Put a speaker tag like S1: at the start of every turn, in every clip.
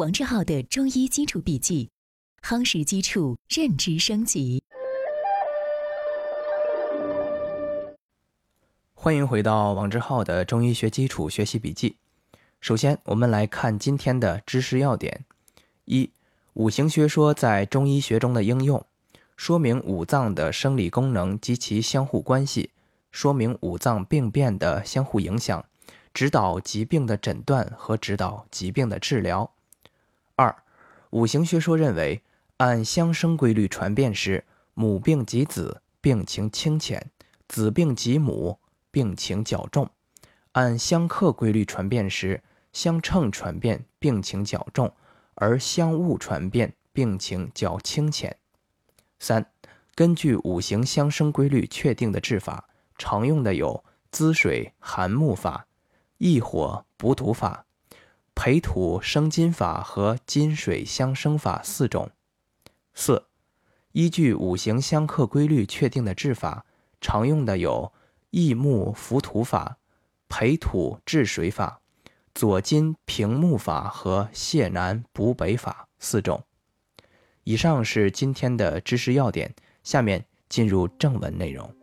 S1: 王志浩的中医基础笔记，夯实基础，认知升级。
S2: 欢迎回到王志浩的中医学基础学习笔记。首先，我们来看今天的知识要点：一、五行学说在中医学中的应用，说明五脏的生理功能及其相互关系，说明五脏病变的相互影响，指导疾病的诊断和指导疾病的治疗。二、五行学说认为，按相生规律传变时，母病及子，病情轻浅；子病及母，病情较重；按相克规律传变时，相乘传变，病情较重；而相误传变，病情较轻浅。三、根据五行相生规律确定的治法，常用的有滋水涵木法、益火补土法。培土生金法和金水相生法四种。四、依据五行相克规律确定的治法，常用的有益木浮土法、培土治水法、左金平木法和泻南补北法四种。以上是今天的知识要点，下面进入正文内容。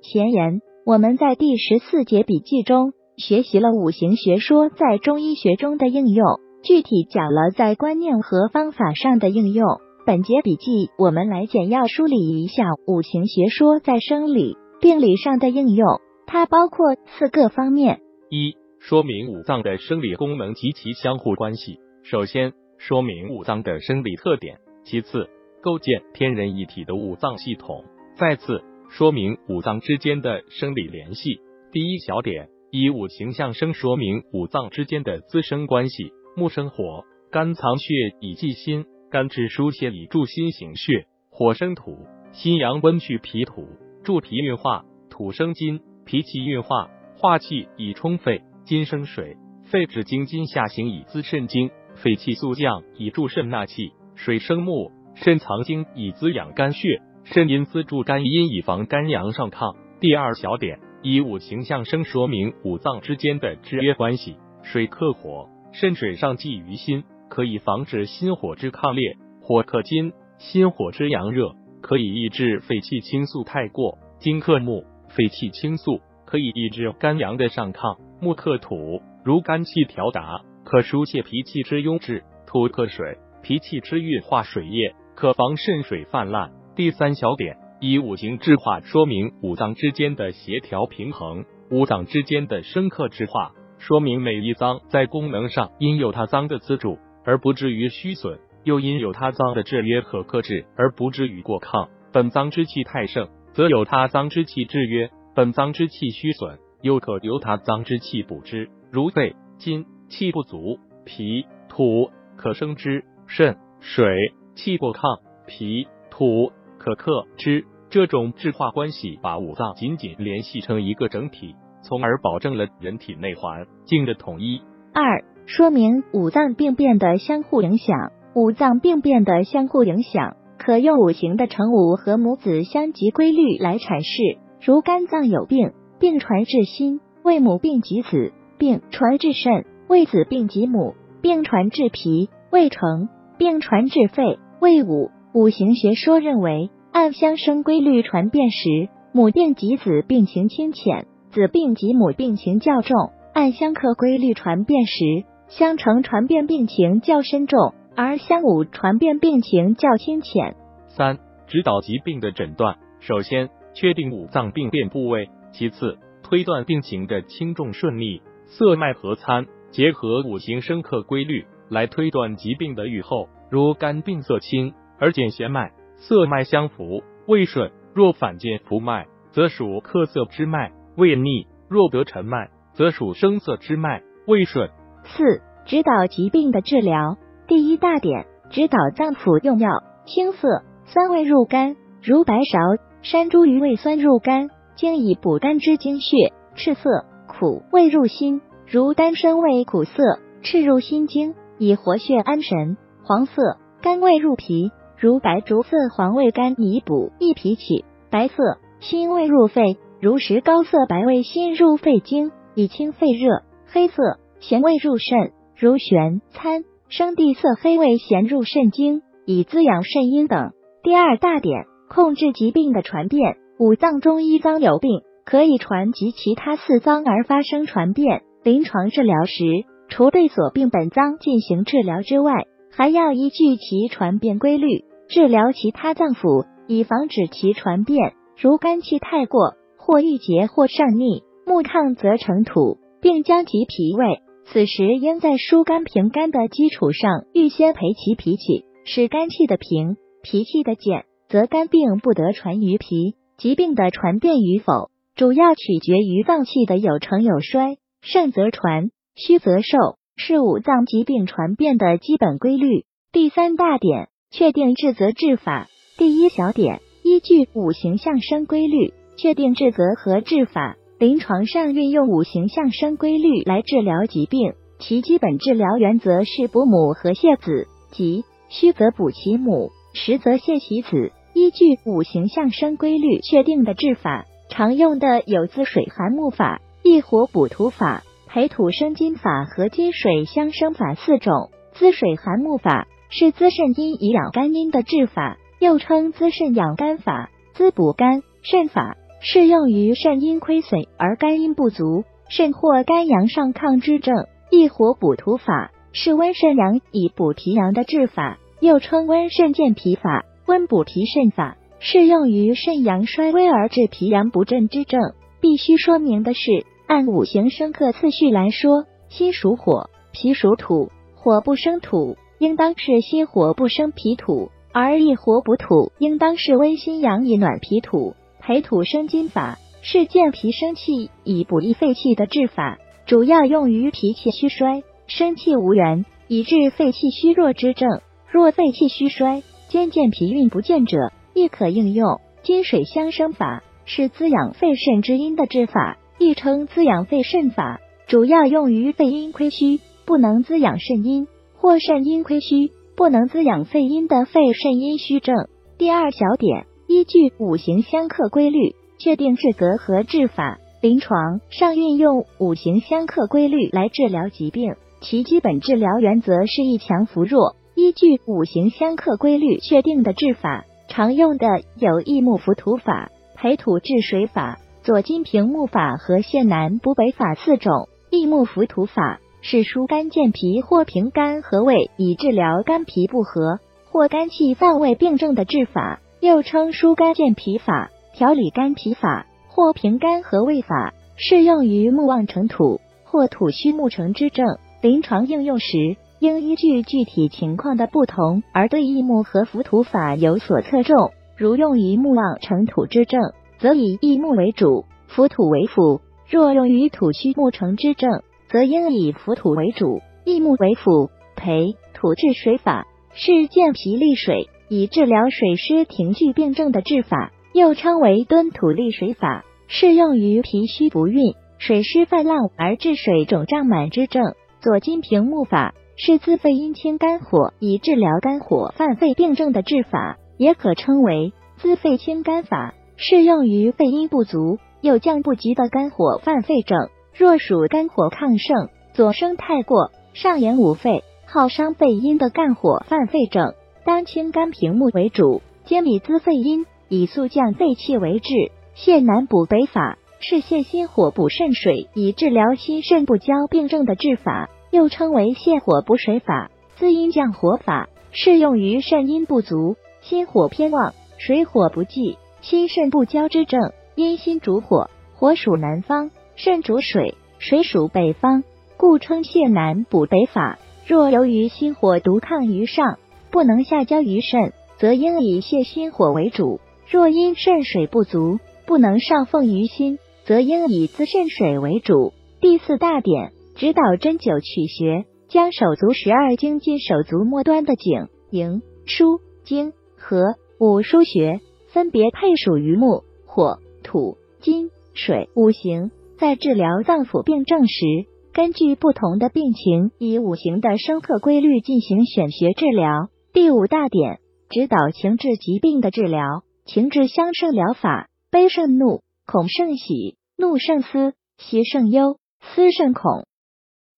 S3: 前言：我们在第十四节笔记中。学习了五行学说在中医学中的应用，具体讲了在观念和方法上的应用。本节笔记我们来简要梳理一下五行学说在生理病理上的应用，它包括四个方面：
S4: 一、说明五脏的生理功能及其相互关系；首先说明五脏的生理特点；其次构建天人一体的五脏系统；再次说明五脏之间的生理联系。第一小点。以五行相生说明五脏之间的滋生关系。木生火，肝藏血以济心；肝之疏泄以助心行血。火生土，心阳温煦脾土，助脾运化；土生金，脾气运化，化气以充肺。金生水，肺至精金下行以滋肾精，肺气速降以助肾纳气。水生木，肾藏精以滋养肝血，肾阴滋助肝阴以防肝阳上亢。第二小点。以五行相生说明五脏之间的制约关系。水克火，肾水上济于心，可以防止心火之亢烈；火克金，心火之阳热，可以抑制肺气清肃太过。金克木，肺气清肃，可以抑制肝阳的上亢。木克土，如肝气调达，可疏泄脾气之壅滞。土克水，脾气之运化水液，可防肾水泛滥。第三小点。以五行制化说明五脏之间的协调平衡，五脏之间的生克制化说明每一脏在功能上因有他脏的资助而不至于虚损，又因有他脏的制约和克制而不至于过亢。本脏之气太盛，则有他脏之气制约；本脏之气虚损，又可由他脏之气补之。如肺、金气不足，脾、土可生之；肾、水气过亢，脾、土。可克之这种质化关系，把五脏紧紧联系成一个整体，从而保证了人体内环境的统一。
S3: 二、说明五脏病变的相互影响。五脏病变的相互影响，可用五行的承五和母子相及规律来阐释。如肝脏有病，病传至心，为母病及子；病传至肾，为子病及母；病传至脾，为成；病传至肺，为五。五行学说认为。按相生规律传变时，母病及子病情轻浅，子病及母病情较重；按相克规律传变时，相乘传变病情较深重，而相侮传变病情较轻浅。
S4: 三、指导疾病的诊断，首先确定五脏病变部位，其次推断病情的轻重顺利。色脉合参，结合五行生克规律来推断疾病的预后。如肝病色青而见弦脉。色脉相符，胃顺；若反见浮脉，则属克色之脉，胃逆；若得沉脉，则属生色之脉，胃顺。
S3: 四、指导疾病的治疗。第一大点，指导脏腑用药。青色，酸味入肝，如白芍、山茱萸味酸入肝，经以补肝之精血。赤色，苦味入心，如丹参味苦涩，赤入心经，以活血安神。黄色，甘味入脾。如白术色黄味甘，以补益脾气；白色辛味入肺，如石膏色白味辛入肺经，以清肺热；黑色咸味入肾，如玄参生地色黑味咸入肾经，以滋养肾阴等。第二大点，控制疾病的传变。五脏中一脏有病，可以传及其他四脏而发生传变。临床治疗时，除对所病本脏进行治疗之外，还要依据其传变规律治疗其他脏腑，以防止其传变。如肝气太过，或郁结，或上逆，木亢则成土，并将其脾胃。此时应在疏肝平肝的基础上，预先培其脾气，使肝气的平，脾气的减，则肝病不得传于脾。疾病的传变与否，主要取决于脏气的有成有衰，盛则传，虚则受，是五脏疾病传变的基本规律。第三大点，确定治则治法。第一小点。依据五行相生规律确定治则和治法，临床上运用五行相生规律来治疗疾病，其基本治疗原则是补母和泻子，即虚则补其母，实则泻其子。依据五行相生规律确定的治法，常用的有滋水寒木法、益火补土法、培土生金法和金水相生法四种。滋水寒木法是滋肾阴以养肝阴的治法。又称滋肾养肝法、滋补肝肾法，适用于肾阴亏损而肝阴不足、肾或肝阳上亢之症。益火补土法是温肾阳以补脾阳的治法，又称温肾健脾法、温补脾肾法，适用于肾阳衰微而致脾阳不振之症。必须说明的是，按五行生克次序来说，心属火，脾属土，火不生土，应当是心火不生脾土。而益火补土，应当是温心阳以暖脾土，培土生金法，是健脾生气以补益肺气的治法，主要用于脾气虚衰、生气无源以致肺气虚弱之症。若肺气虚衰兼健脾运不健者，亦可应用金水相生法，是滋养肺肾之阴的治法，亦称滋养肺肾法，主要用于肺阴亏虚不能滋养肾阴，或肾阴亏虚。不能滋养肺阴的肺肾阴虚症。第二小点，依据五行相克规律确定治则和治法。临床上运用五行相克规律来治疗疾病，其基本治疗原则是一强扶弱。依据五行相克规律确定的治法，常用的有益木扶土法、培土治水法、左金平木法和泻南补北法四种。益木浮土法。是疏肝健脾或平肝和胃，以治疗肝脾不和或肝气犯胃病症的治法，又称疏肝健脾法、调理肝脾法或平肝和胃法，适用于木旺成土或土虚木成之症。临床应用时，应依据具体情况的不同而对益木和浮土法有所侧重。如用于木旺成土之症，则以益木为主，浮土为辅；若用于土虚木成之症，则应以浮土为主，益木为辅。培土治水法是健脾利水，以治疗水湿停聚病症的治法，又称为敦土利水法，适用于脾虚不运、水湿泛滥而致水肿胀满之症。左金平木法是滋肺阴清肝火，以治疗肝火犯肺病症的治法，也可称为滋肺清肝法，适用于肺阴不足又降不及的肝火犯肺症。若属肝火亢盛、左升太过、上炎五肺、耗伤肺阴的肝火犯肺症，当清肝平木为主，兼以滋肺阴、以速降肺气为治。泻南补北法是泻心火补肾水，以治疗心肾不交病症的治法，又称为泻火补水法、滋阴降火法，适用于肾阴不足、心火偏旺、水火不济、心肾不交之症。阴心主火，火属南方。肾主水，水属北方，故称泻南补北法。若由于心火独抗于上，不能下交于肾，则应以泻心火为主；若因肾水不足，不能上奉于心，则应以滋肾水为主。第四大点，指导针灸取穴，将手足十二经进手足末端的井、营、腧、经和五腧穴，分别配属于木、火、土、金、水五行。在治疗脏腑病症时，根据不同的病情，以五行的生克规律进行选穴治疗。第五大点，指导情志疾病的治疗。情志相胜疗法：悲胜怒，恐胜喜，怒胜思，喜胜忧，思胜恐。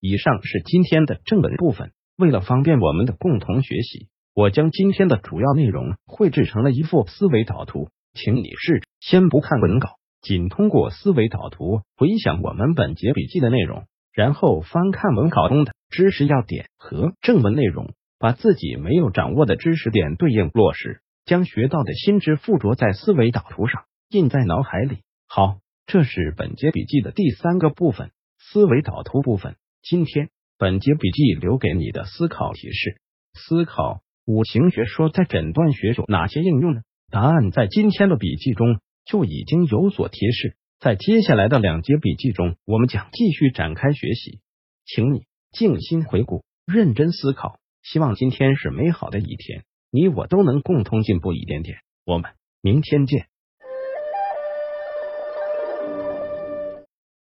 S5: 以上是今天的正文部分。为了方便我们的共同学习，我将今天的主要内容绘制成了一幅思维导图，请你试着先不看文稿，仅通过思维导图回想我们本节笔记的内容，然后翻看文稿中的知识要点和正文内容，把自己没有掌握的知识点对应落实，将学到的新知附着在思维导图上，印在脑海里。好，这是本节笔记的第三个部分——思维导图部分。今天。本节笔记留给你的思考提示：思考五行学说在诊断学有哪些应用呢？答案在今天的笔记中就已经有所提示。在接下来的两节笔记中，我们将继续展开学习，请你静心回顾，认真思考。希望今天是美好的一天，你我都能共同进步一点点。我们明天见。